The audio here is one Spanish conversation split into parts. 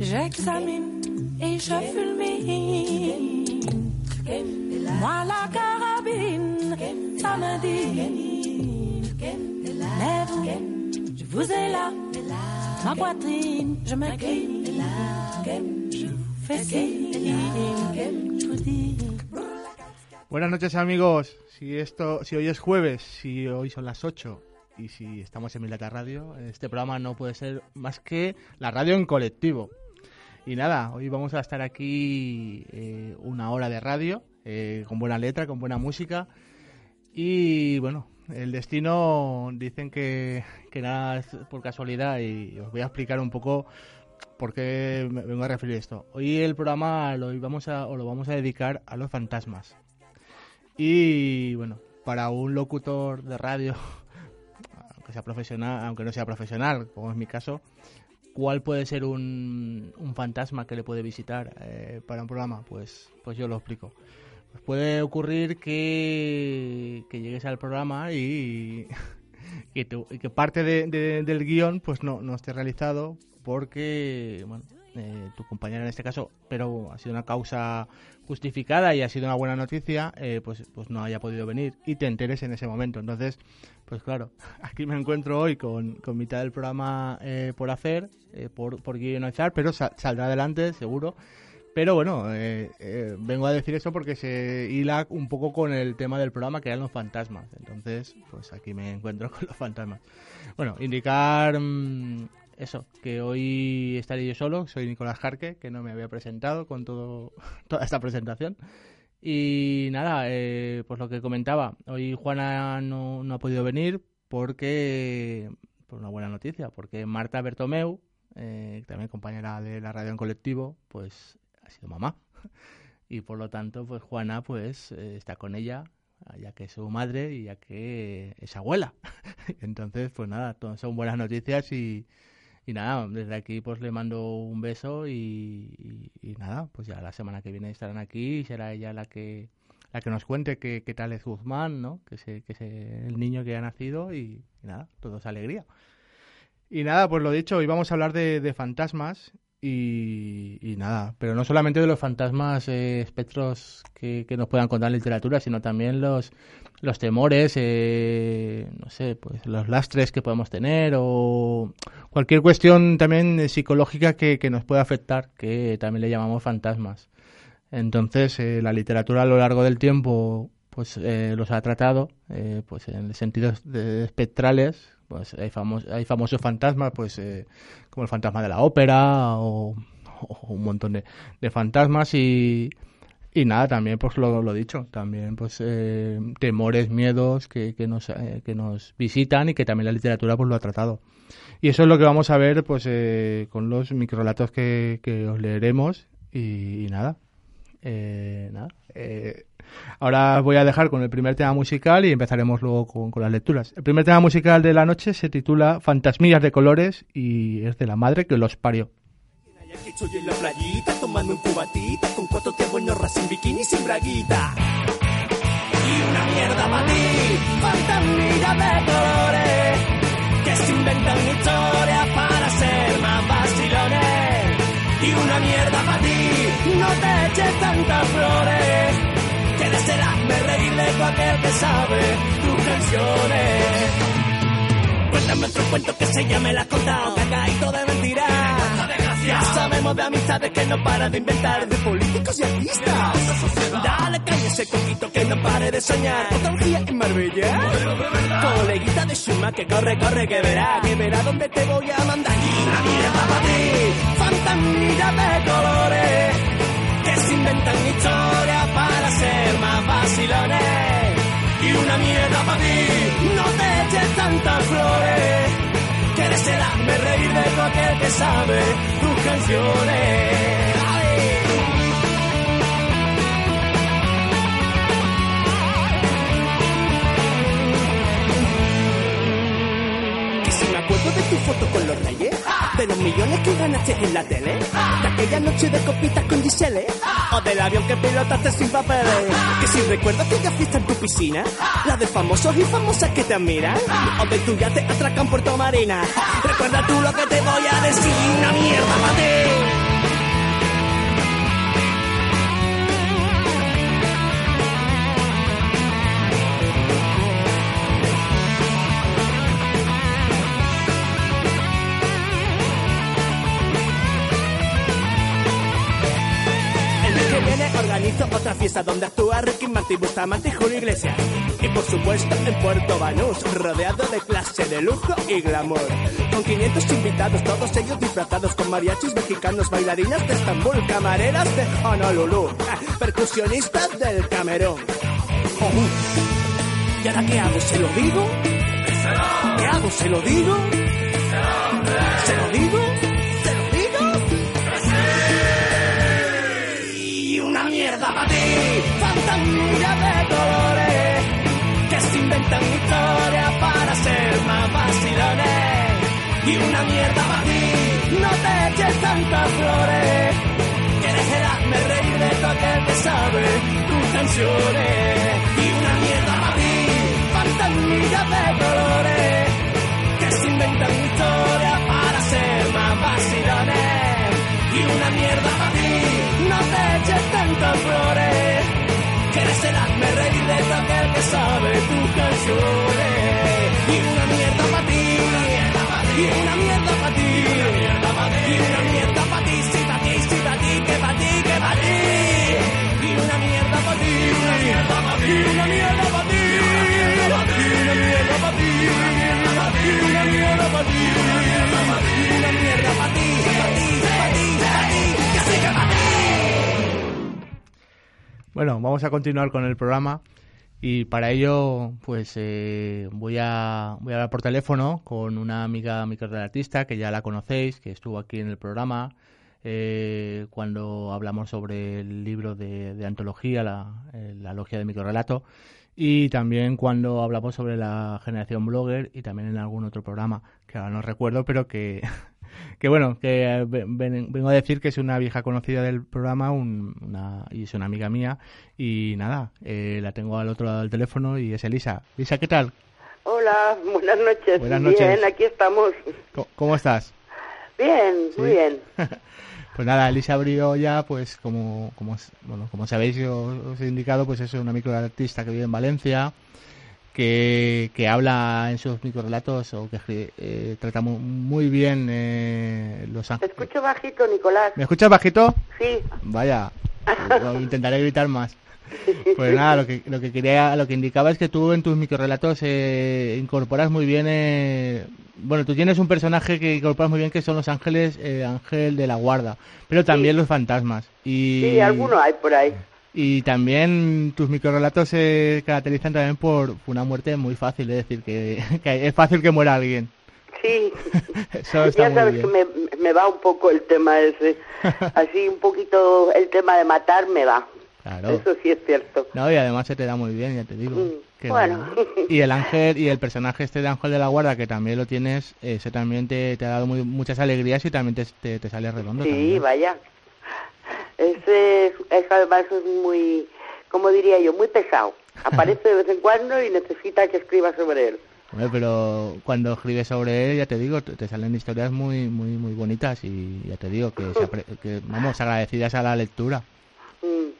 J'examine et je fulmine. Moi la carabine, je vous ai là, ma poitrine, je me crie. Je vous fais. Buenas noches amigos, si esto, si hoy es jueves, si hoy son las 8 y si estamos en Milata Radio, este programa no puede ser más que la radio en colectivo. Y nada, hoy vamos a estar aquí eh, una hora de radio, eh, con buena letra, con buena música. Y bueno, el destino dicen que, que nada es por casualidad y os voy a explicar un poco por qué me vengo a referir a esto. Hoy el programa lo vamos a, o lo vamos a dedicar a los fantasmas. Y bueno, para un locutor de radio, aunque sea profesional, aunque no sea profesional, como es mi caso, ¿cuál puede ser un, un fantasma que le puede visitar eh, para un programa? Pues, pues yo lo explico. Pues puede ocurrir que, que llegues al programa y, y, y que parte de- del guion pues no, no esté realizado porque bueno, eh, tu compañera en este caso, pero ha sido una causa justificada y ha sido una buena noticia, eh, pues, pues no haya podido venir y te enteres en ese momento. Entonces, pues claro, aquí me encuentro hoy con, con mitad del programa eh, por hacer, por, por guionizar, pero sa- saldrá adelante, seguro. Pero bueno, vengo a decir esto porque se hila un poco con el tema del programa que eran los fantasmas. Entonces, pues aquí me encuentro con los fantasmas. Bueno, indicar mm, eso, que hoy estaré yo solo. Soy Nicolás Jarque, que no me había presentado con todo, toda esta presentación. Y nada, eh, pues lo que comentaba, hoy Juana no, no ha podido venir porque, por una buena noticia, porque Marta Bertomeu, eh, también compañera de la radio en colectivo, pues ha sido mamá. Y por lo tanto, pues Juana pues eh, está con ella, ya que es su madre y ya que es abuela. Entonces, pues nada, son buenas noticias y, y nada, desde aquí pues le mando un beso y, y- nada, pues ya la semana que viene estarán aquí y será ella la que la que nos cuente qué, qué tal es Guzmán, ¿no? Que es que es el niño que ha nacido y, y nada, todo es alegría. Y nada, pues lo dicho, hoy vamos a hablar de, de fantasmas y, nada, pero no solamente de los fantasmas, eh, espectros que, nos puedan contar literatura, sino también los, los temores, eh, no sé, pues los lastres que podemos tener o cualquier cuestión también eh, psicológica que, que nos pueda afectar, que también le llamamos fantasmas. Entonces, eh, la literatura a lo largo del tiempo pues los ha tratado pues en sentidos de- espectrales pues hay, famos- hay famosos fantasmas pues eh, como el fantasma de la ópera o, un montón de, de fantasmas y, y nada también pues lo, lo dicho también pues eh, temores miedos que, que nos eh, que nos visitan y que también la literatura pues lo ha tratado. Y eso es lo que vamos a ver pues eh, con los microrelatos que, que os leeremos y nada eh, nada eh, Ahora voy a dejar con el primer tema musical y empezaremos luego con, con las lecturas. El primer tema musical de la noche se titula Fantasmillas de colores y es de la madre que los parió. Que estoy en la playita tomando un cubatita con cuatro tías buenorras sin bikini sin braguita. Y una mierda para ti, fantasmilla de colores, que se inventan historias para ser más vacilones. Y una mierda para ti, no te eches tantas flores, que desearme reír de cualquier que sabe tus canciones. Cuéntame otro cuento que se llame La has contado, cagadito de mentira. Ya sabemos de amistades que no para de inventar, de políticos y artistas. Dale calle ese coquito que no pare de soñar. Otología en Marbella. Coleguita de Shuma que corre, corre, que verá, que verá dónde te voy a mandar. Y la mierda para ti, fantasmilla de colores. Inventan historias para ser más vacilones. Y una mierda para ti, no te eches tantas flores. Que desearme reír de todo aquel que sabe tus canciones. De tu foto con los reyes, de los millones que ganaste en la tele, de aquella noche de copitas con Giselle, o del avión que pilotaste sin papeles. Que si recuerdo aquella fiesta en tu piscina, la de famosos y famosas que te admiran, o de tu yate atraca en Puerto Marina. Recuerda tú lo que te voy a decir, una mierda para ti. Fiesta donde actúa Ricky Martin, Bustamante y Julio Iglesias. Y por supuesto en Puerto Banús, rodeado de clase de lujo y glamour. Con 500 invitados, todos ellos disfrazados con mariachis mexicanos, bailarinas de Estambul, camareras de Honolulu, percusionistas del Camerún. ¿Y ahora qué hago? ¿Se lo digo? ¿Qué hago? ¿Se lo digo? Inventan historias para ser más vacilones. Y una mierda para ti, no te eches tantas flores, que dejarme reír de todo aquel que sabe tus canciones. Y una mierda para ti, fantasía de colores, que se inventan historias para ser más vacilones. Y una mierda para ti, no te eches tantas flores, desearme reír de aquel que sabe tus canciones. Y una mierda para ti, y una mierda para ti, y una mierda para ti, sí para ti, sí para ti, que para ti, que para ti. Y una mierda para ti, y una mierda para ti, y una mierda para ti, y una mierda para ti, y una mierda para ti, y una mierda para ti, y una mierda para ti, y una mierda para ti, Bueno, vamos a continuar con el programa y para ello pues eh, voy, a, voy a hablar por teléfono con una amiga microrelatista que ya la conocéis, que estuvo aquí en el programa eh, cuando hablamos sobre el libro de, de antología, la, eh, la logia de microrelato y también cuando hablamos sobre la generación blogger y también en algún otro programa que ahora no recuerdo, pero que, que bueno, que eh, ven- ven- vengo a decir que es una vieja conocida del programa un- una, y es una amiga mía y nada, eh, la tengo al otro lado del teléfono y es Elisa. Elisa, ¿qué tal? Hola, buenas noches. Buenas Bien, aquí estamos. ¿Cómo, cómo estás? Bien, muy bien. Pues nada, Elisa abrió ya, pues como, como, bueno, como sabéis, yo os he indicado, pues es una microartista que vive en Valencia, que, que habla en sus microrelatos o que eh, trata mu- muy bien eh, los Te ángeles. escucho bajito, Nicolás. ¿Me escuchas bajito? Sí. Vaya, intentaré gritar más. Pues nada, lo que, lo que quería, lo que indicaba es que tú en tus microrelatos eh, incorporas muy bien, eh, bueno, tú tienes un personaje que incorporas muy bien que son los ángeles, eh, ángel de la guarda, pero también los fantasmas. Y, Sí, alguno hay por ahí. Y también tus microrelatos se caracterizan también por una muerte muy fácil, es decir, que, que es fácil que muera alguien. Sí. Eso está ya muy sabes bien. que me, me va un poco el tema ese. Así un poquito el tema de matar me va. Claro. Eso sí es cierto. No, y además se te da muy bien, ya te digo. Mm, bueno. Y el ángel y el personaje este de Ángel de la Guarda, que también lo tienes, ese también te, te ha dado muy- muchas alegrías y también te, te, te sale redondo. Sí, también. vaya. Ese es, es además es muy, como diría yo, muy pesado. Aparece de vez en cuando y necesita que escriba sobre él. Hombre, pero cuando escribes sobre él, ya te digo, te, salen historias muy muy muy bonitas y ya te digo que, se apre- que vamos, agradecidas a la lectura. Mm.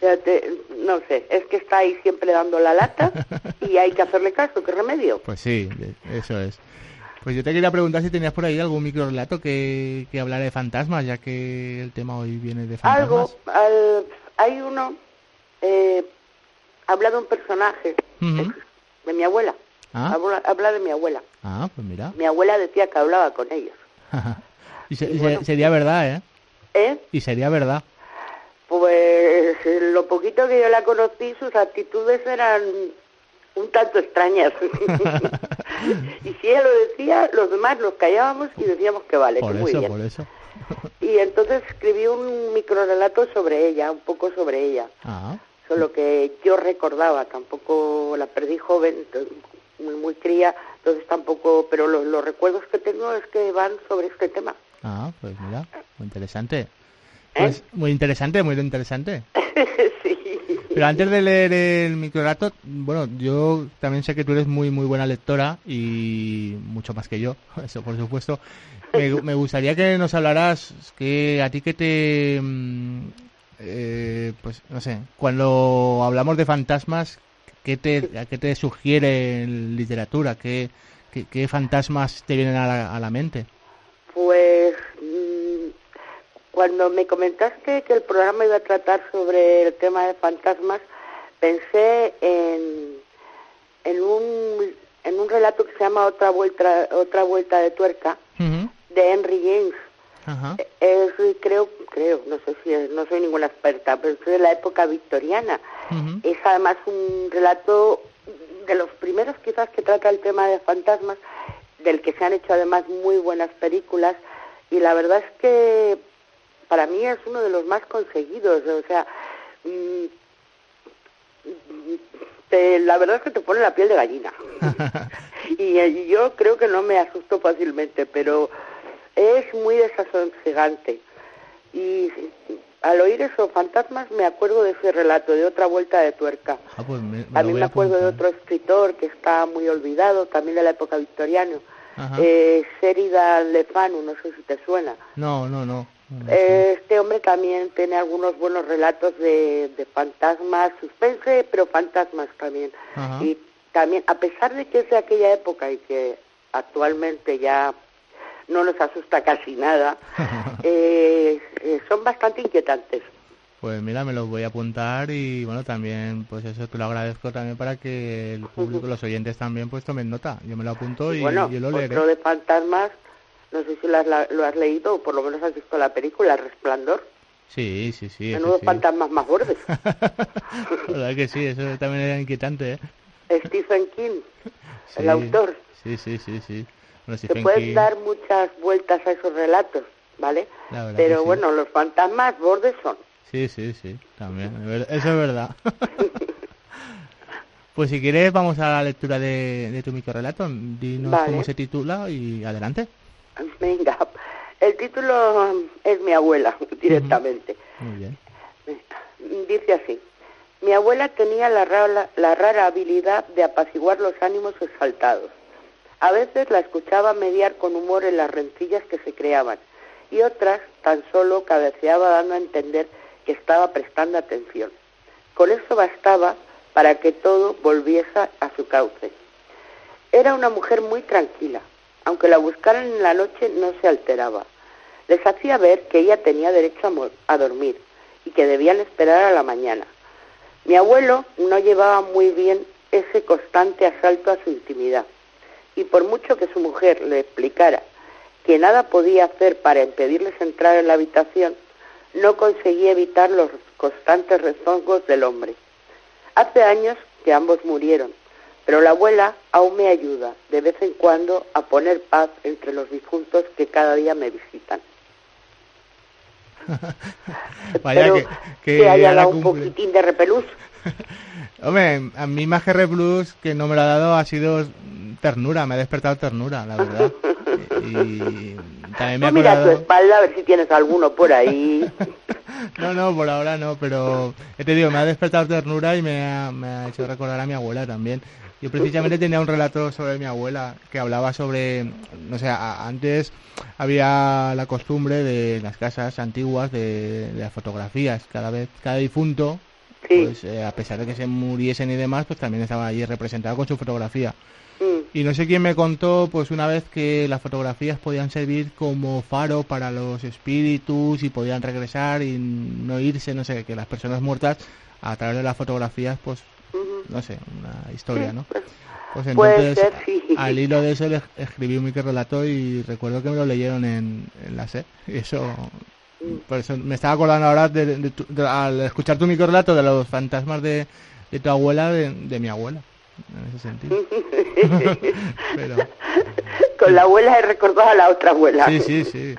Te- no sé, es que está ahí siempre dando la lata y hay que hacerle caso, ¿qué remedio? Pues sí, eso es. Pues yo te quería preguntar si tenías por ahí algún micro relato que, que hablara de fantasmas, ya que el tema hoy viene de fantasmas. Algo, al- hay uno, eh, habla de un personaje de mi abuela. Ah. Habla, habla de mi abuela. Ah, pues mira. Mi abuela decía que hablaba con ellos. y se- Y bueno. sería verdad, ¿eh? ¿Eh? Y sería verdad. Pues lo poquito que yo la conocí, sus actitudes eran un tanto extrañas. y si ella lo decía, los demás nos callábamos y decíamos que vale, Por que muy eso, bien. por eso. Y entonces escribí un microrelato sobre ella, un poco sobre ella. Ah, Solo que yo recordaba, tampoco la perdí joven, muy, muy cría, entonces tampoco, pero los, los recuerdos que tengo es que van sobre este tema. ah, pues mira, muy interesante. ¿Eh? Pues muy interesante, muy interesante. Pero antes de leer el microrato, bueno, yo también sé que tú eres muy muy buena lectora y mucho más que yo, eso por supuesto. Me, gustaría que nos hablaras que a ti que te mm, eh, pues no sé, cuando hablamos de fantasmas, ¿qué te a qué te sugiere literatura? ¿Qué, qué, qué fantasmas te vienen a la, a la mente? Pues cuando me comentaste que el programa iba a tratar sobre el tema de fantasmas, pensé en, en un en un relato que se llama Otra vuelta otra vuelta de tuerca de Henry James. Ajá. Es creo creo no sé si es- no soy ninguna experta, pero es de la época victoriana. Es además un relato de los primeros quizás que trata el tema de fantasmas, del que se han hecho además muy buenas películas y la verdad es que para mí es uno de los más conseguidos, o sea, mm, te- la verdad es que te pone la piel de gallina. y, eh, yo creo que no me asusto fácilmente, pero es muy desasosegante. Y al oír esos fantasmas me acuerdo de ese relato, de otra vuelta de tuerca. Ah, pues me- También voy me a acuerdo de otro escritor que está muy olvidado, también de la época victoriana, eh, Sheridan Le Fanu, no sé si te suena. No, no, no. Eh, Este hombre también tiene algunos buenos relatos de, de fantasmas, suspense, pero fantasmas también. Ajá. Y también, a pesar de que es de aquella época y que actualmente ya no nos asusta casi nada, eh, eh, son bastante inquietantes. Pues mira, me los voy a apuntar y bueno, también pues eso te lo agradezco también para que el público, los oyentes también pues tomen nota. Yo me lo apunto y, bueno, yo lo leeré. otro de fantasmas, no sé si lo has, lo has leído o por lo menos has visto la película El Resplandor. Sí, sí, sí. eso Menudo sí. fantasmas más bordes. La verdad que sí, eso también era inquietante, ¿eh? Stephen King, el autor. Sí, sí, sí, sí. Bueno, Se pueden King, dar muchas vueltas a esos relatos, ¿vale? Pero sí. bueno, los fantasmas bordes son. Sí, sí, sí, también. Eso es verdad. pues si quieres vamos a la lectura de, de tu microrelato. Dinos Vale. cómo se titula y adelante. Venga, el título es mi abuela, directamente. Muy bien. Dice así, mi abuela tenía la rara, la rara habilidad de apaciguar los ánimos exaltados. A veces la escuchaba mediar con humor en las rencillas que se creaban y otras tan solo cabeceaba dando a entender que estaba prestando atención. Con eso bastaba para que todo volviese a su cauce. Era una mujer muy tranquila, aunque la buscaran en la noche no se alteraba. Les hacía ver que ella tenía derecho a, a dormir y que debían esperar a la mañana. Mi abuelo no llevaba muy bien ese constante asalto a su intimidad y por mucho que su mujer le explicara que nada podía hacer para impedirles entrar en la habitación, no conseguía evitar los constantes rezongos del hombre. Hace años que ambos murieron, pero la abuela aún me ayuda de vez en cuando a poner paz entre los difuntos que cada día me visitan. Vaya Espero que, que haya dado un poquitín de repelús. Hombre, a mí más que Replus que no me lo ha dado ha sido ternura, me ha despertado ternura, la verdad. Y también me ha Tú mira a tu espalda a ver si tienes alguno por ahí. No, no, por ahora no, pero te digo, me ha despertado ternura y me ha, me ha hecho recordar a mi abuela también. Yo precisamente tenía un relato sobre mi abuela que hablaba sobre, no sé, a- antes había la costumbre de las casas antiguas de, de las fotografías. Cada vez, cada difunto, Sí. pues eh, a pesar de que se muriesen y demás, pues también estaba allí representado con su fotografía. Mm, Y no sé quién me contó, pues una vez que las fotografías podían servir como faro para los espíritus y podían regresar y no irse, no sé, que las personas muertas a través de las fotografías, pues, no sé, una historia, ¿no? pues, Pues entonces, ser, sí. al hilo de eso, le escribí un microrelato y recuerdo que me lo leyeron en, en la SER. Y eso, por eso me estaba acordando ahora, de, de de- al escuchar tu microrelato, de los fantasmas de, de tu abuela, de, de mi abuela, en ese sentido. Pero, Con la abuela he recordado a la otra abuela. sí, sí, sí.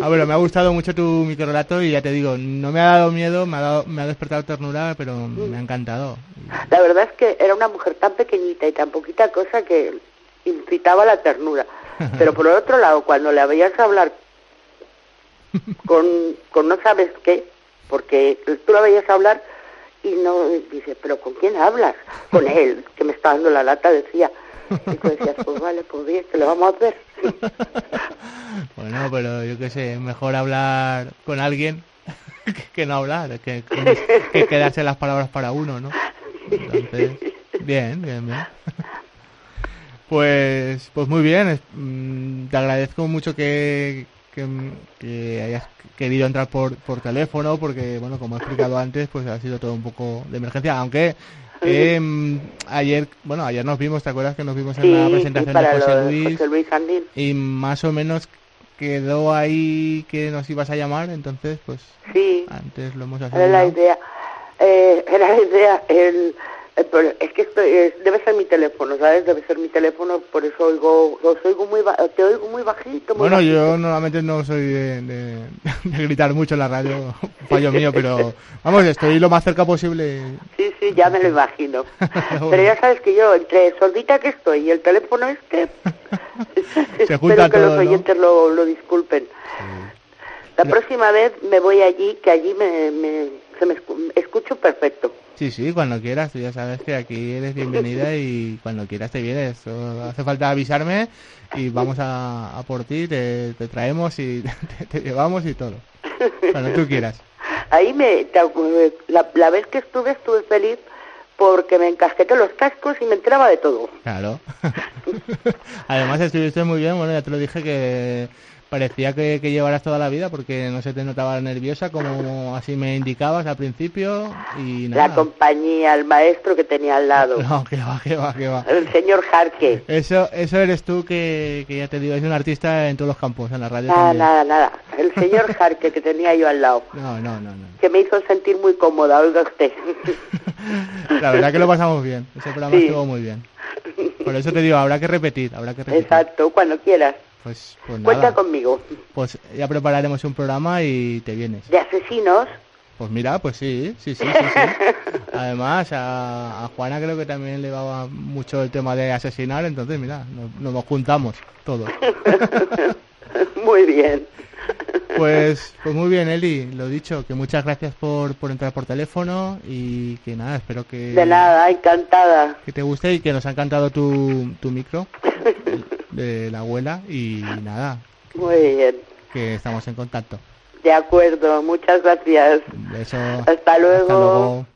Ah, bueno, me ha gustado mucho tu microrelato y ya te digo, no me ha dado miedo, me ha, dado, me ha despertado ternura, pero me ha encantado. La verdad es que era una mujer tan pequeñita y tan poquita cosa que incitaba la ternura. Pero por el otro lado, cuando le veías hablar con, con no sabes qué, porque tú la veías hablar y no dices, pero ¿con quién hablas? Con él, que me está dando la lata, decía. Y tú decías, pues vale, pues bien, que lo vamos a ver. Bueno, pero yo qué sé, mejor hablar con alguien que, no hablar, que, que, que quedarse las palabras para uno, ¿no? Bien, bien, bien. Pues, pues muy bien, mm, te agradezco mucho que, que, que hayas querido entrar por, por teléfono, porque, bueno, como he explicado antes, pues ha sido todo un poco de emergencia, aunque em, ayer, bueno, ayer nos vimos, ¿te acuerdas que nos vimos en Sí, la presentación de José Luis? José Luis y más o menos quedó ahí que nos ibas a llamar, entonces pues Sí, antes lo hemos era la idea. Eh, era la idea. El, es que estoy, es- debe ser mi teléfono, ¿sabes? Debe ser mi teléfono, por eso oigo, os oigo muy ba- te oigo muy bajito. Muy Bueno, bajito. yo normalmente no soy de, de- de gritar mucho en la radio, fallo mío, pero vamos, estoy lo más cerca posible. Sí, sí, ya me lo imagino. Bueno. Pero ya sabes que yo, entre sordita que estoy y el teléfono este, Se espero que todo, los ¿no? oyentes lo, lo disculpen. La No. próxima vez me voy allí, que allí me, me, se me escu- escucho perfecto. Sí, sí, cuando quieras, tú ya sabes que aquí eres bienvenida y cuando quieras te vienes. Solo hace falta avisarme y vamos a, a por ti, te, te traemos y te, te llevamos y todo. Cuando tú quieras. Ahí me, la, la vez que estuve, estuve feliz porque me encasqueté los cascos y me enteraba de todo. Claro. Además estuviste muy bien, bueno, ya te lo dije que parecía que, que llevaras toda la vida porque no se te notaba nerviosa como así me indicabas al principio y nada. La compañía, el maestro que tenía al lado, No, que va, que va, que va. el señor Jarque. Eso, eso eres tú que, que ya te digo, es un artista en todos los campos, en la radio Nada, también. nada, nada. El señor Jarque que tenía yo al lado, No, no, no, no. que me hizo sentir muy cómoda, oiga usted. La verdad que lo pasamos bien, ese programa Sí. estuvo muy bien. Por eso te digo, habrá que repetir, habrá que repetir. Exacto, cuando quieras. Pues, pues Cuenta conmigo. pues ya prepararemos un programa y te vienes. De asesinos, Pues mira, pues sí, sí, sí, sí, sí. Además, a, a Juana creo que también le va mucho el tema de asesinar, entonces mira, nos, nos juntamos todos. muy bien. Pues, pues muy bien, Eli, lo dicho, que muchas gracias por, por entrar por teléfono y que nada, espero que, De nada, encantada. que te guste y que nos ha encantado tu, tu micro de la abuela y nada, Muy bien. que estamos en contacto. De acuerdo, muchas gracias. Un beso. Hasta luego. Hasta luego.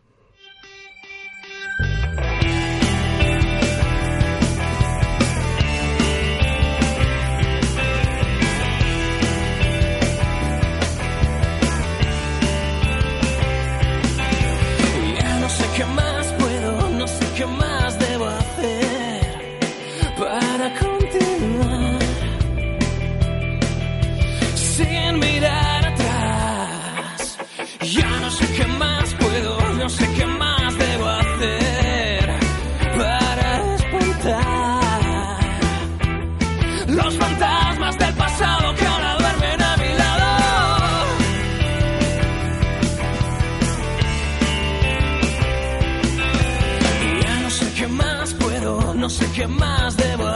Sé qué más debo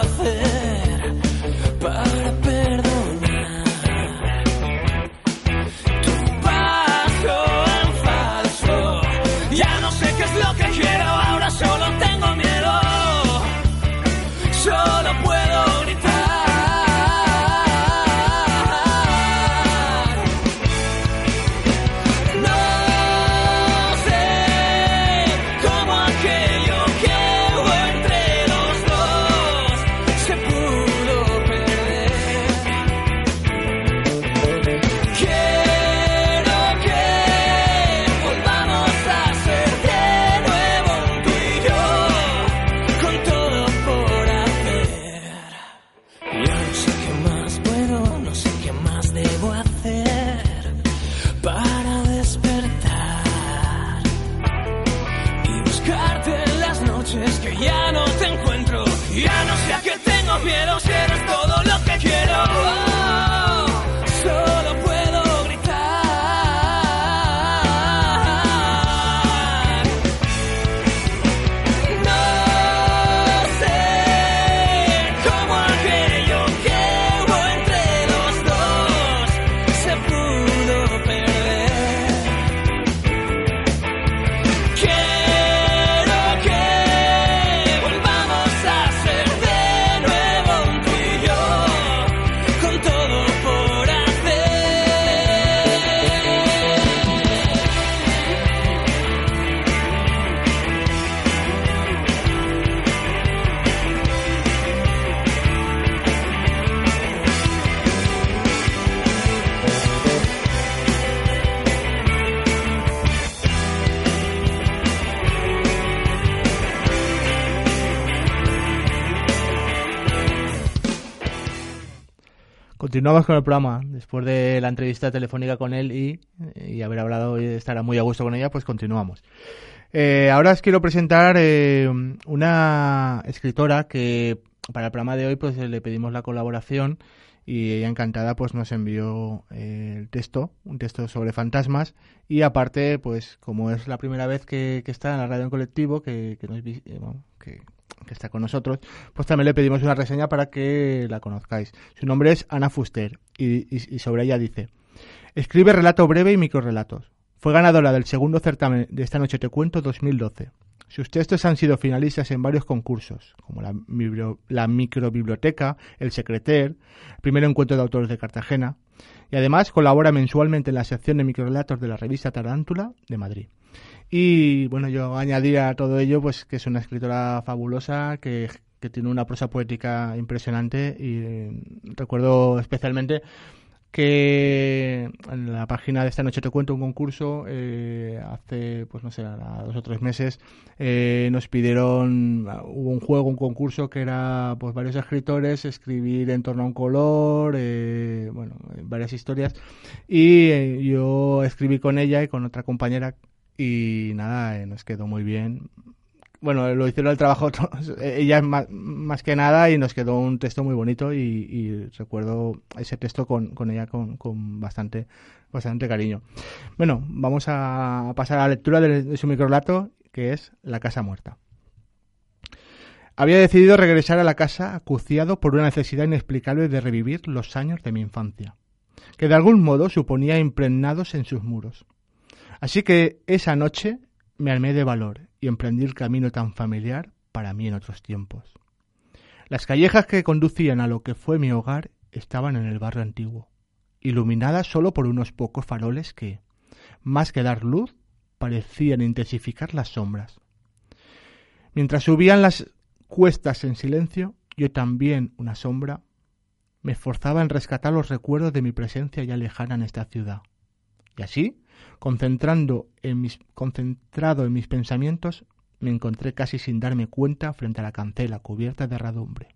Continuamos con el programa. Después de la entrevista telefónica con él y, y haber hablado y estar muy a gusto con ella, pues continuamos. Eh, ahora os quiero presentar eh, una escritora que para el programa de hoy pues le pedimos la colaboración y ella encantada pues nos envió eh, el texto, un texto sobre fantasmas y aparte pues como es la primera vez que, que está en la radio en colectivo que, que, nos eh, que, está con nosotros, pues también le pedimos una reseña para que la conozcáis. Su nombre es Ana Fuster y, y- y sobre ella dice, escribe relato breve y microrelatos. Fue ganadora del segundo certamen de Esta Noche Te Cuento 2012. Sus textos han sido finalistas en varios concursos, como la, microbiblioteca, el Secreter, el primer encuentro de autores de Cartagena, y además colabora mensualmente en la sección de microrelatos de la revista Tarántula de Madrid. Y bueno, yo añadiría a todo ello pues que es una escritora fabulosa, que, que tiene una prosa poética impresionante y eh, recuerdo especialmente que en la página de esta noche te cuento un concurso eh, hace pues no sé dos o tres meses eh, nos pidieron hubo un juego un concurso que era pues varios escritores escribir en torno a un color eh, bueno varias historias. Y eh, yo escribí con ella y con otra compañera y nada eh, nos quedó muy bien bueno, lo hicieron el trabajo ella más, más, que nada y nos quedó un texto muy bonito y, y recuerdo ese texto con, con ella con, con, bastante bastante cariño. Bueno, vamos a pasar a la lectura de, de su microlato que es La casa muerta. Había decidido regresar a la casa acuciado por una necesidad inexplicable de revivir los años de mi infancia, que de algún modo suponía impregnados en sus muros. Así que esa noche me armé de valor y emprendí el camino tan familiar para mí en otros tiempos. Las callejas que conducían a lo que fue mi hogar estaban en el barrio antiguo, iluminadas solo por unos pocos faroles que, más que dar luz, parecían intensificar las sombras. Mientras subían las cuestas en silencio, yo también, una sombra, me esforzaba en rescatar los recuerdos de mi presencia ya lejana en esta ciudad. Y así, concentrando en mis, concentrado en mis pensamientos, me encontré casi sin darme cuenta frente a la cancela cubierta de herradumbre.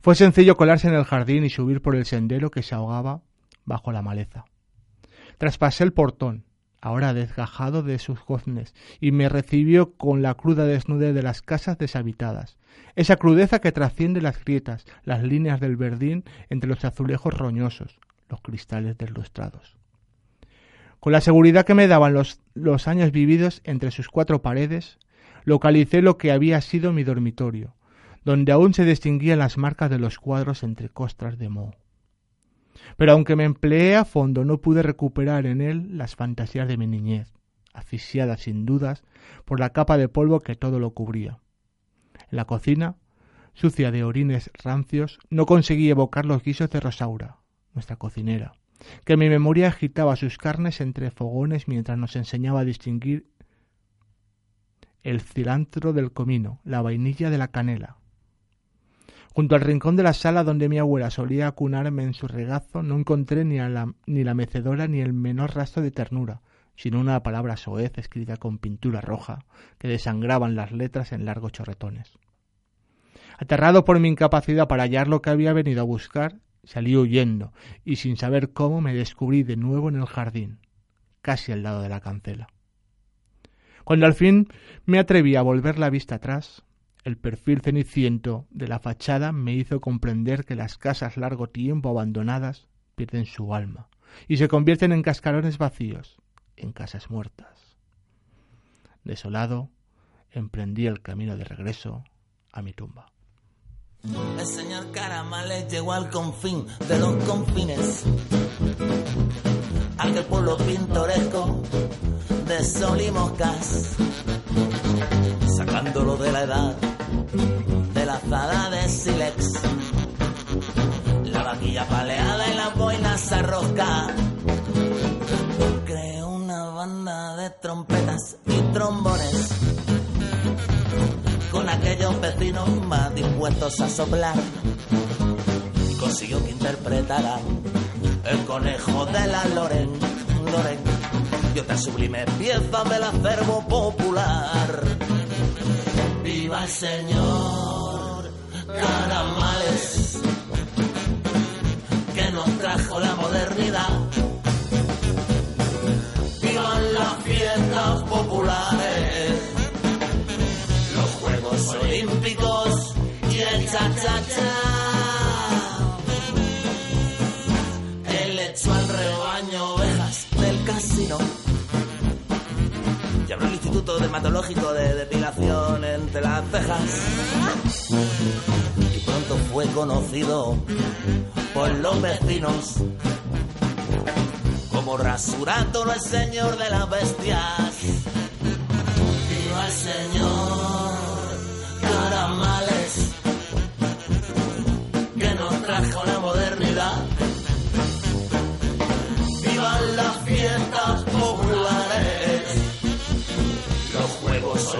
Fue sencillo colarse en el jardín y subir por el sendero que se ahogaba bajo la maleza. Traspasé el portón, ahora desgajado de sus goznes, y me recibió con la cruda desnudez de las casas deshabitadas, esa crudeza que trasciende las grietas, las líneas del verdín entre los azulejos roñosos, los cristales deslustrados. Con la seguridad que me daban los, los años vividos entre sus cuatro paredes, localicé lo que había sido mi dormitorio, donde aún se distinguían las marcas de los cuadros entre costras de moho. Pero aunque me empleé a fondo, no pude recuperar en él las fantasías de mi niñez, asfixiada sin dudas por la capa de polvo que todo lo cubría. En la cocina, sucia de orines rancios, no conseguí evocar los guisos de Rosaura, nuestra cocinera, que mi memoria agitaba sus carnes entre fogones mientras nos enseñaba a distinguir el cilantro del comino, la vainilla de la canela. Junto al rincón de la sala donde mi abuela solía acunarme en su regazo, no encontré ni, la, ni la mecedora ni el menor rastro de ternura, sino una palabra soez escrita con pintura roja, que desangraban las letras en largos chorretones. Aterrado por mi incapacidad para hallar lo que había venido a buscar, salí huyendo y sin saber cómo me descubrí de nuevo en el jardín, casi al lado de la cancela. Cuando al fin me atreví a volver la vista atrás, El perfil ceniciento de la fachada me hizo comprender que las casas largo tiempo abandonadas pierden su alma y se convierten en cascarones vacíos, en casas muertas. Desolado, emprendí el camino de regreso a mi tumba. El señor Caramales llegó al confín de los confines, aquel pueblo pintoresco de sol y moscas, sacándolo de la edad de la azada de Silex. La vaquilla paleada y las boinas arrosca. Creó una banda de trompetas y trombones con aquellos vecinos dispuestos a soplar. Consiguió que interpretara el conejo de la Loren, Loren y otra sublime pieza del acervo popular. ¡Viva el señor Caramales! Que nos trajo la modernidad. ¡Vivan las fiestas populares! Y el cha-cha-cha. El hecho al rebaño ovejas del casino. Y abrió el Instituto Dermatológico de Depilación entre las cejas. Y pronto fue conocido por los vecinos como Rasurato, el señor de las bestias. Viva el señor Caramales, que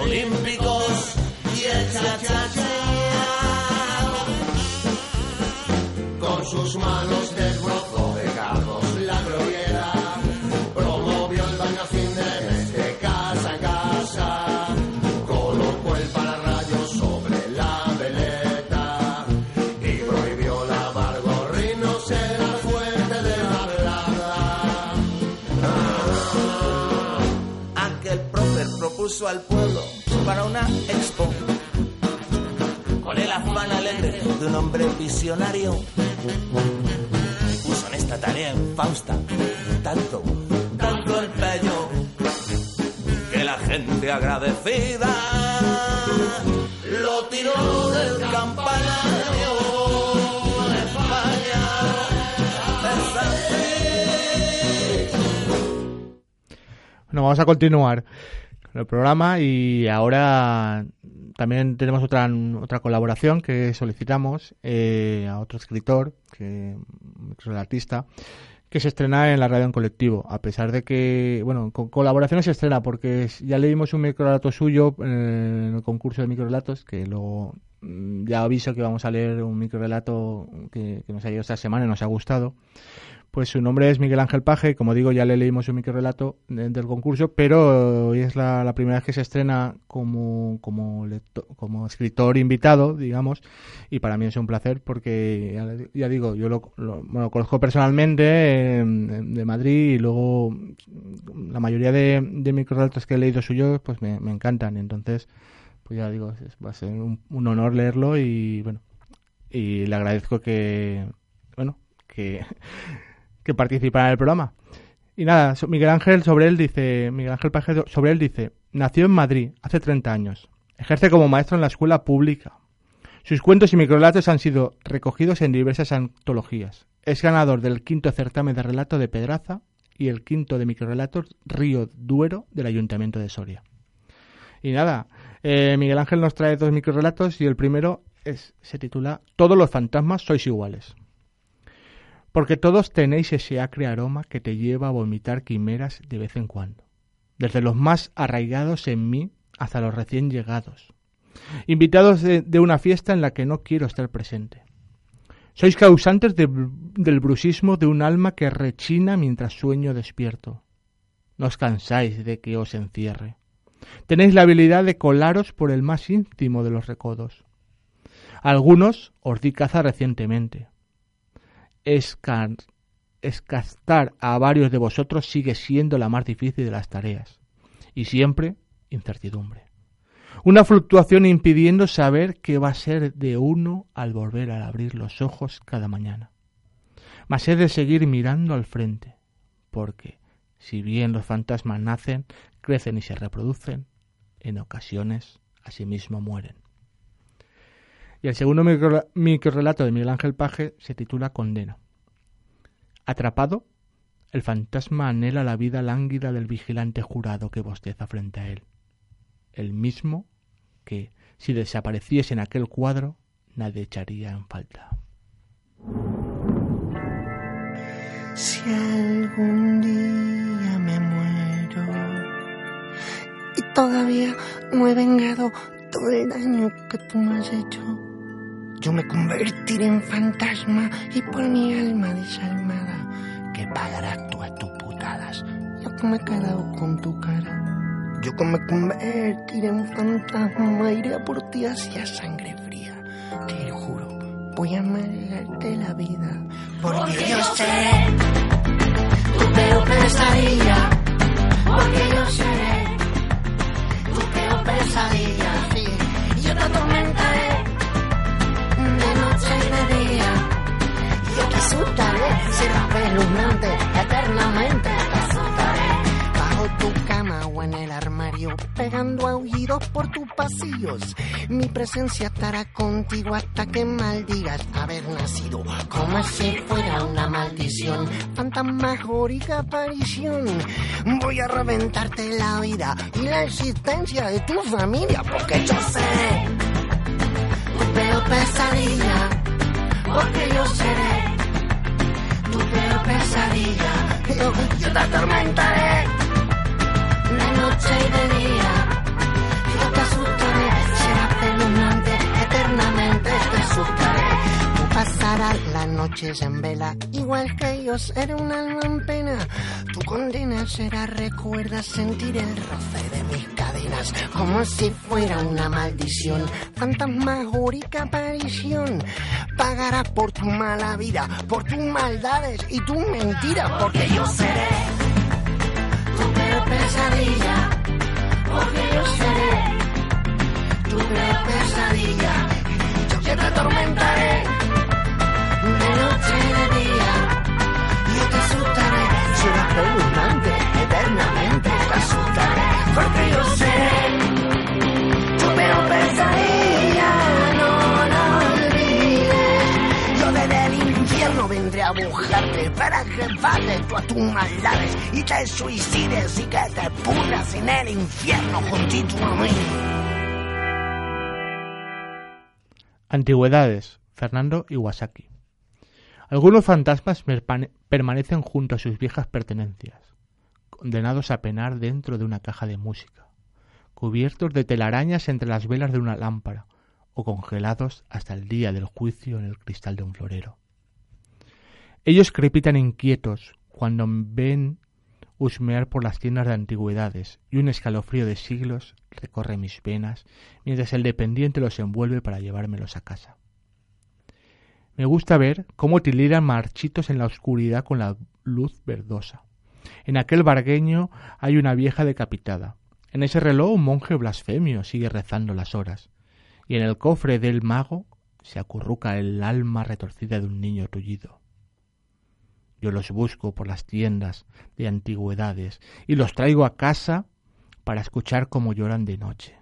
Olímpicos y el cha-cha-cha. Con sus manos para una expo con el afán alegre de un hombre visionario. Puso en esta tarea en Fausta tanto, tanto empeño que la gente agradecida lo tiró del campanario de España. Bueno, vamos a continuar con el programa y ahora también tenemos otra otra colaboración que solicitamos eh, a otro escritor, que otro artista, que se estrena en la radio en colectivo, a pesar de que, bueno, con colaboraciones se estrena porque es- ya leímos un microrelato suyo eh, en el concurso de microrelatos, que luego mm, ya aviso que vamos a leer un microrelato que, que nos ha ido esta semana y nos ha gustado. Pues su nombre es Miguel Ángel Paje, como digo, ya le leímos un microrelato de- del concurso, pero hoy es la, primera vez que se estrena como, como, lecto- como escritor invitado, digamos, y para mí es un placer porque, ya, ya digo, yo lo, bueno, conozco personalmente eh, de Madrid y luego mm, la mayoría de, de microrelatos que he leído suyos pues me, encantan, entonces, pues ya digo, va a ser un, un honor leerlo y bueno, y le agradezco que, bueno, que que participará en el programa. Y nada, Miguel Ángel sobre él dice, Miguel Ángel Paje sobre él dice, nació en Madrid hace 30 años. Ejerce como maestro en la escuela pública. Sus cuentos y microrelatos han sido recogidos en diversas antologías. Es ganador del quinto certamen de relato de Pedraza y el quinto de microrelatos Río Duero del Ayuntamiento de Soria. Y nada, eh, Miguel Ángel nos trae dos microrelatos y el primero es, se titula Todos los fantasmas sois iguales. Porque todos tenéis ese acre aroma que te lleva a vomitar quimeras de vez en cuando, desde los más arraigados en mí hasta los recién llegados, invitados de, una fiesta en la que no quiero estar presente. Sois causantes del brusismo de un alma que rechina mientras sueño despierto. No os cansáis de que os encierre. Tenéis la habilidad de colaros por el más íntimo de los recodos. Algunos os di caza recientemente. Escastar a varios de vosotros sigue siendo la más difícil de las tareas. Y siempre incertidumbre. Una fluctuación impidiendo saber qué va a ser de uno al volver a abrir los ojos cada mañana. Mas he de seguir mirando al frente, porque, si bien los fantasmas nacen, crecen y se reproducen, en ocasiones asimismo mueren. Y el segundo microrelato de Miguel Ángel Paje se titula Condena. Atrapado, el fantasma anhela la vida lánguida del vigilante jurado que bosteza frente a él. El mismo que, si desapareciese en aquel cuadro, nadie echaría en falta. Si algún día me muero y todavía no he vengado todo el daño que tú me has hecho, yo me convertiré en fantasma y por mi alma desalmada que pagarás tú a tus putadas. Yo que me he quedado con tu cara. Yo que me convertiré en fantasma, iré a por ti hacia sangre fría. Te lo juro, voy a amargarte la vida. Porque yo seré tu peor pesadilla. Porque yo seré tu peor pesadilla. Sí, yo te atormentaré y de día. Yo te será espeluznante, eternamente te asustaré. Bajo tu cama o en el armario, pegando aullidos por tus pasillos. Mi presencia estará contigo hasta que maldigas haber nacido, como si fuera una maldición. Fantasmagórica aparición. Voy a reventarte la vida y la existencia de tu familia, porque yo seré tu peor pesadilla, porque yo seré tu peor pesadilla. Yo, te atormentaré de noche y de día. Yo te asustaré, será espeluznante, eternamente te asustaré. Tú pasarás las noches en vela, igual que yo seré un alma en pena. Tu condena será, recuerda sentir el roce de mis como si fuera una maldición. Fantasmagórica aparición, pagarás por tu mala vida, por tus maldades y tus mentiras, porque yo seré tu peor pesadilla, porque yo seré tu peor pesadilla. Yo que te atormentaré de noche y de día. Yo te asustaré, será espeluznante, eternamente te asustaré, porque yo seré tu peor pesadilla. No lo olvides, yo desde el infierno vendré a buscarte para que pagues tú a tus maldades y te suicides y que te pudras en el infierno juntito a mí. Antigüedades, Fernando Iwasaki. Algunos fantasmas permane- permanecen junto a sus viejas pertenencias, condenados a penar dentro de una caja de música, cubiertos de telarañas entre las velas de una lámpara o congelados hasta el día del juicio en el cristal de un florero. Ellos crepitan inquietos cuando ven husmear por las tiendas de antigüedades y un escalofrío de siglos recorre mis venas mientras el dependiente los envuelve para llevármelos a casa. Me gusta ver cómo tilidan marchitos en la oscuridad con la luz verdosa. En aquel bargueño hay una vieja decapitada. En ese reloj un monje blasfemio sigue rezando las horas. Y en el cofre del mago se acurruca el alma retorcida de un niño tullido. Yo los busco por las tiendas de antigüedades y los traigo a casa para escuchar cómo lloran de noche,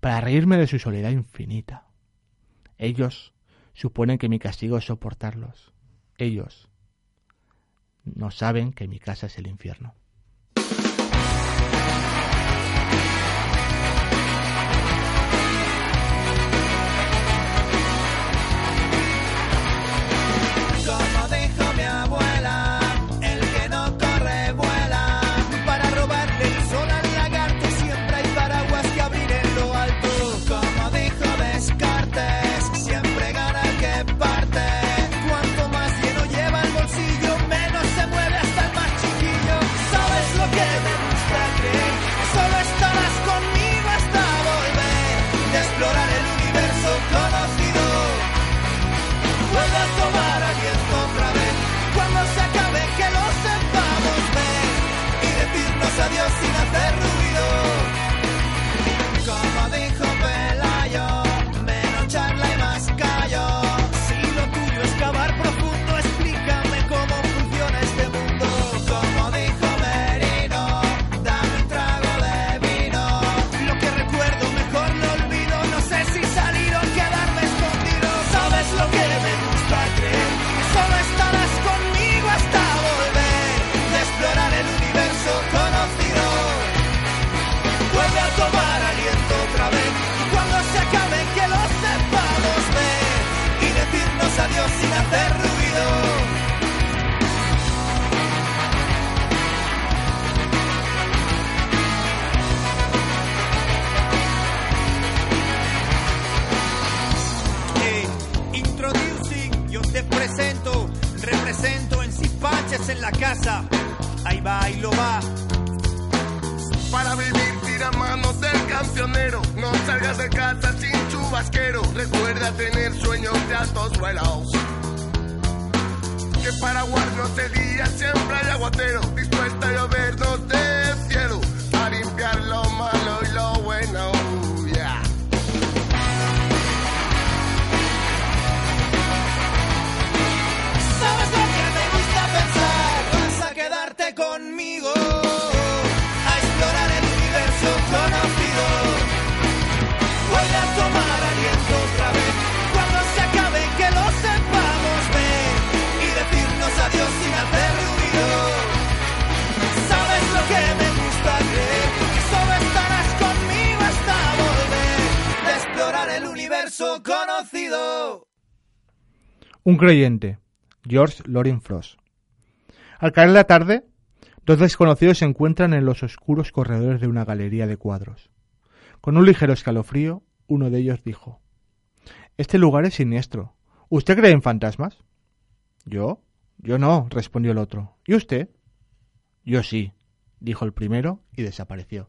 para reírme de su soledad infinita. Ellos suponen que mi castigo es soportarlos. Ellos no saben que mi casa es el infierno. Un creyente, George Loring Frost. Al caer la tarde, dos desconocidos se encuentran en los oscuros corredores de una galería de cuadros. Con un ligero escalofrío, uno de ellos dijo Este lugar es siniestro. ¿Usted cree en fantasmas? ¿Yo? Yo no, respondió el otro. ¿Y usted? Yo sí, dijo el primero y desapareció.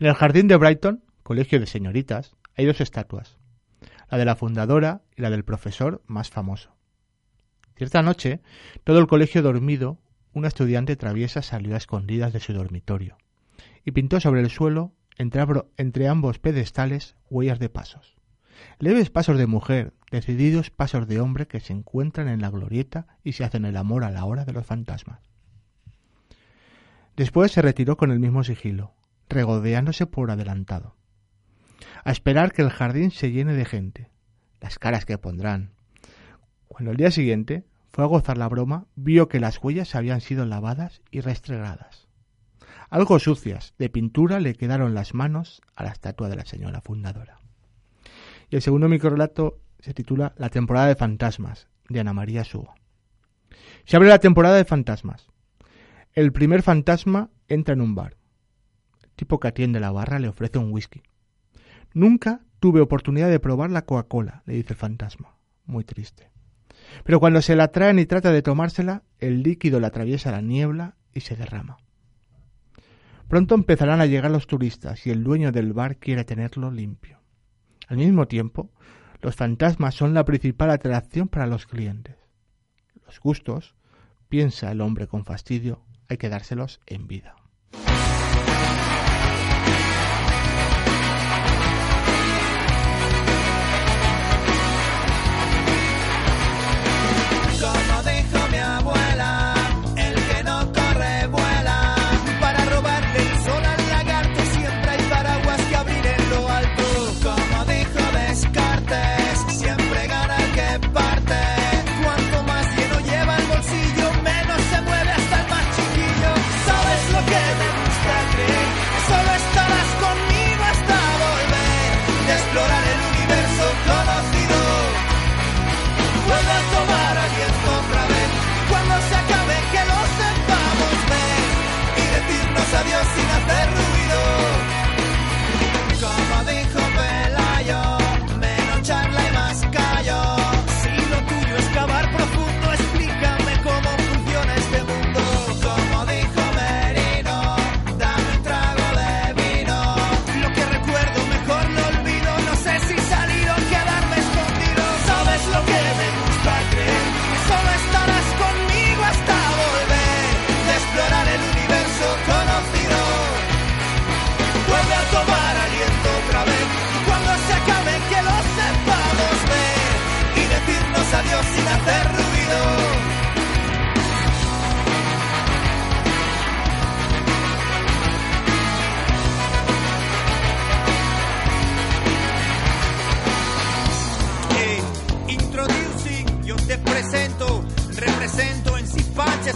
En el jardín de Brighton, colegio de señoritas, hay dos estatuas. La de la fundadora y la del profesor más famoso. Cierta noche, todo el colegio dormido, una estudiante traviesa salió a escondidas de su dormitorio y pintó sobre el suelo, entre, ambos pedestales, huellas de pasos. Leves pasos de mujer, decididos pasos de hombre que se encuentran en la glorieta y se hacen el amor a la hora de los fantasmas. Después se retiró con el mismo sigilo, regodeándose por adelantado. A esperar que el jardín se llene de gente, las caras que pondrán. Cuando el día siguiente fue a gozar la broma, vio que las huellas habían sido lavadas y restregadas. Algo sucias, de pintura, le quedaron las manos a la estatua de la señora fundadora. Y el segundo microrelato se titula La temporada de fantasmas, de Ana María Sugo. Se abre la temporada de fantasmas. El primer fantasma entra en un bar. Tipo que atiende la barra le ofrece un whisky. Nunca tuve oportunidad de probar la Coca-Cola, le dice el fantasma, muy triste. Pero cuando se la traen y trata de tomársela, el líquido le atraviesa la niebla y se derrama. Pronto empezarán a llegar los turistas y el dueño del bar quiere tenerlo limpio. Al mismo tiempo, los fantasmas son la principal atracción para los clientes. Los gustos, piensa el hombre con fastidio, hay que dárselos en vida.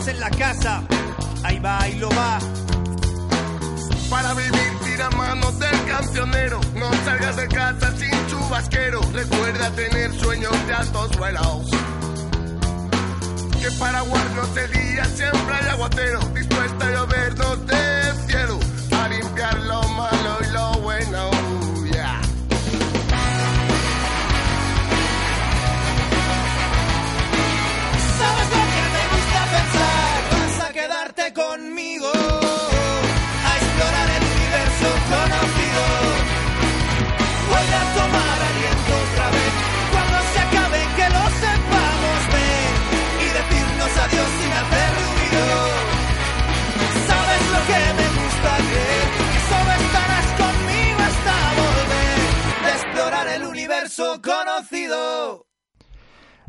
En la casa. Ahí va, y lo va. Para vivir tira manos del cancionero No salgas de casa sin chubasquero Recuerda tener sueños de altos vuelos Que para guardarnos el día siempre hay aguatero Dispuesta a llovernos del cielo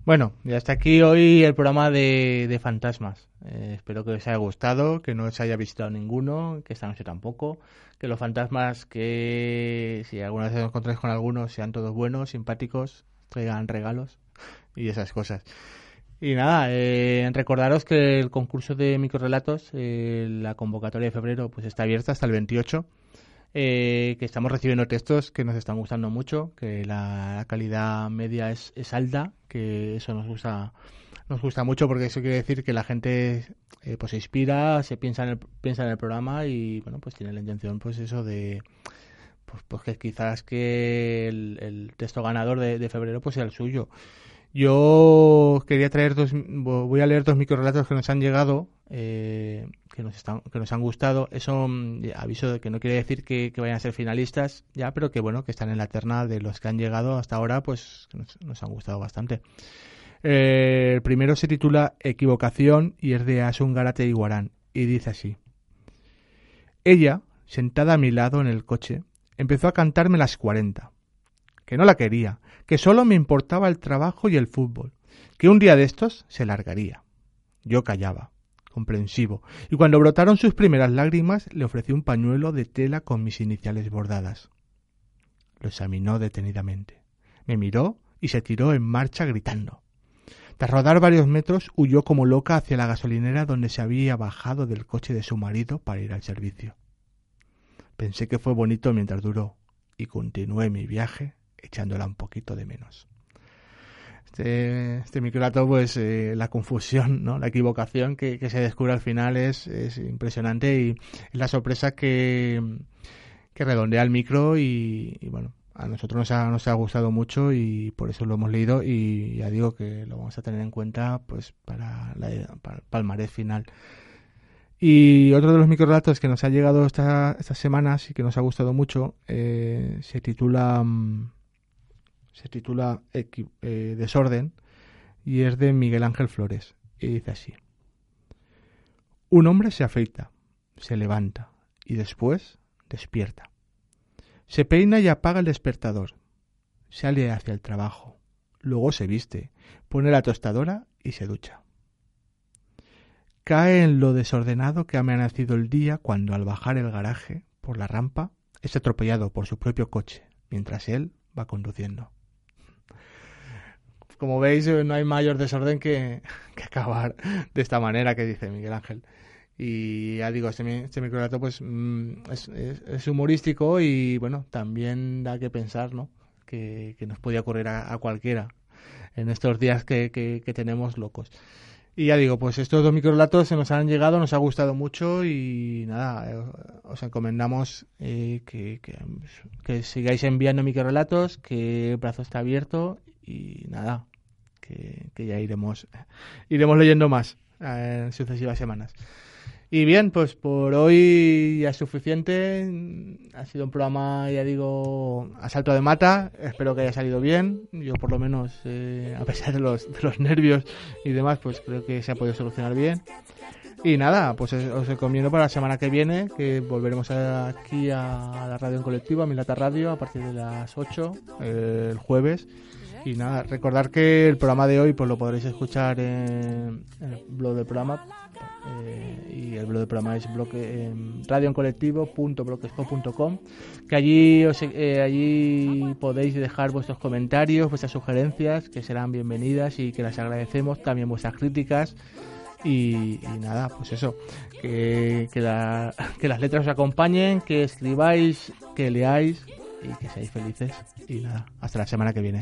Bueno, y hasta aquí hoy el programa de, de fantasmas. Eh, espero que os haya gustado, que no os haya visitado ninguno, que esta noche tampoco, que los fantasmas que si alguna vez os encontráis con algunos sean todos buenos, simpáticos, traigan regalos y esas cosas. Y nada, eh, recordaros que el concurso de microrelatos, eh, la convocatoria de febrero, pues está abierta hasta el 28. Eh, que estamos recibiendo textos que nos están gustando mucho, que la calidad media es, alta, que eso nos gusta nos gusta mucho porque eso quiere decir que la gente eh, pues se inspira, se piensa en el, piensa en el programa y bueno pues tiene la intención pues eso de pues, pues que quizás que el, texto ganador de, de febrero pues sea el suyo. Yo quería traer dos, voy a leer dos microrelatos que nos han llegado, eh, que nos están, que nos han gustado. Eso mm, aviso de que no quiere decir que, que vayan a ser finalistas, ya, pero que bueno, que están en la terna de los que han llegado hasta ahora, pues que nos, han gustado bastante. Eh, el primero se titula Equivocación y es de Asun Garate Iguarán y dice así. Ella, sentada a mi lado en el coche, empezó a cantarme las 40. Que no la quería, que solo me importaba el trabajo y el fútbol, que un día de estos se largaría. Yo callaba, comprensivo, y cuando brotaron sus primeras lágrimas le ofrecí un pañuelo de tela con mis iniciales bordadas. Lo examinó detenidamente, me miró y se tiró en marcha gritando. Tras rodar varios metros, huyó como loca hacia la gasolinera donde se había bajado del coche de su marido para ir al servicio. Pensé que fue bonito mientras duró y continué mi viaje echándola un poquito de menos. Este, este microlato, pues eh, la confusión, ¿no? la equivocación que, se descubre al final es, es impresionante y es la sorpresa que, redondea el micro y, bueno, a nosotros nos ha, gustado mucho y por eso lo hemos leído y ya digo que lo vamos a tener en cuenta pues para, la, el palmarés final. Y otro de los microrelatos que nos ha llegado esta, estas semanas y que nos ha gustado mucho eh, se titula se titula eh, Desorden y es de Miguel Ángel Flores y dice así. Un hombre se afeita se levanta y después despierta. Se peina y apaga el despertador. Sale hacia el trabajo. Luego se viste pone la tostadora y se ducha. Cae en lo desordenado que ha amanecido el día cuando al bajar el garaje por la rampa es atropellado por su propio coche mientras él va conduciendo como veis, no hay mayor desorden que, acabar de esta manera que dice Miguel Ángel. Y ya digo, este, este microrelato pues mm, es, es, humorístico y bueno, también da que pensar, ¿no? Que, nos podía ocurrir a, cualquiera en estos días que, que, tenemos locos. Y ya digo, pues estos dos microrelatos se nos han llegado, nos ha gustado mucho y nada, eh, os encomendamos eh, que sigáis enviando microrelatos, que el brazo está abierto y nada, que, que ya iremos, iremos leyendo más eh, en sucesivas semanas. Y bien, pues por hoy ya es suficiente. Ha sido un programa, ya digo, a salto de mata. Espero que haya salido bien. Yo por lo menos, eh, a pesar de los, de los nervios y demás, pues creo que se ha podido solucionar bien. Y nada, pues os recomiendo para la semana que viene, que volveremos aquí a la radio en colectivo, a Milata Radio, a partir de las 8, eh, el jueves. Y nada, recordar que el programa de hoy pues lo podréis escuchar en, el blog del programa. Eh, y el blog del programa es blog, eh, radioencolectivo.blogspot.com que allí, os, eh, allí podéis dejar vuestros comentarios, vuestras sugerencias, que serán bienvenidas y que las agradecemos, también vuestras críticas. Y, nada, pues eso, que, que, que, las letras os acompañen, que escribáis, que leáis y que seáis felices. Y nada, hasta la semana que viene.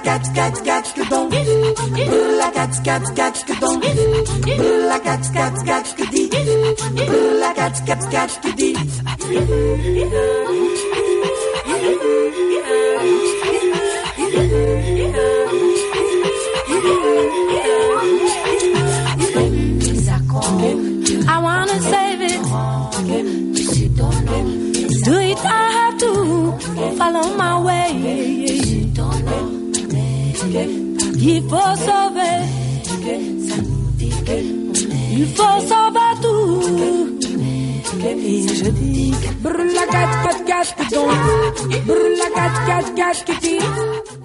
Brrla cat cat cat kadon Brrla cat cat cat kadon Brrla cat cat cat kadi Brrla cat cat cat I wanna save it. Do it, I have to follow Il faut sauver. Il faut sauver tout. Et je dis, brûle la 4 4 4 qui tombe, brûle la 4 4 4 qui tire.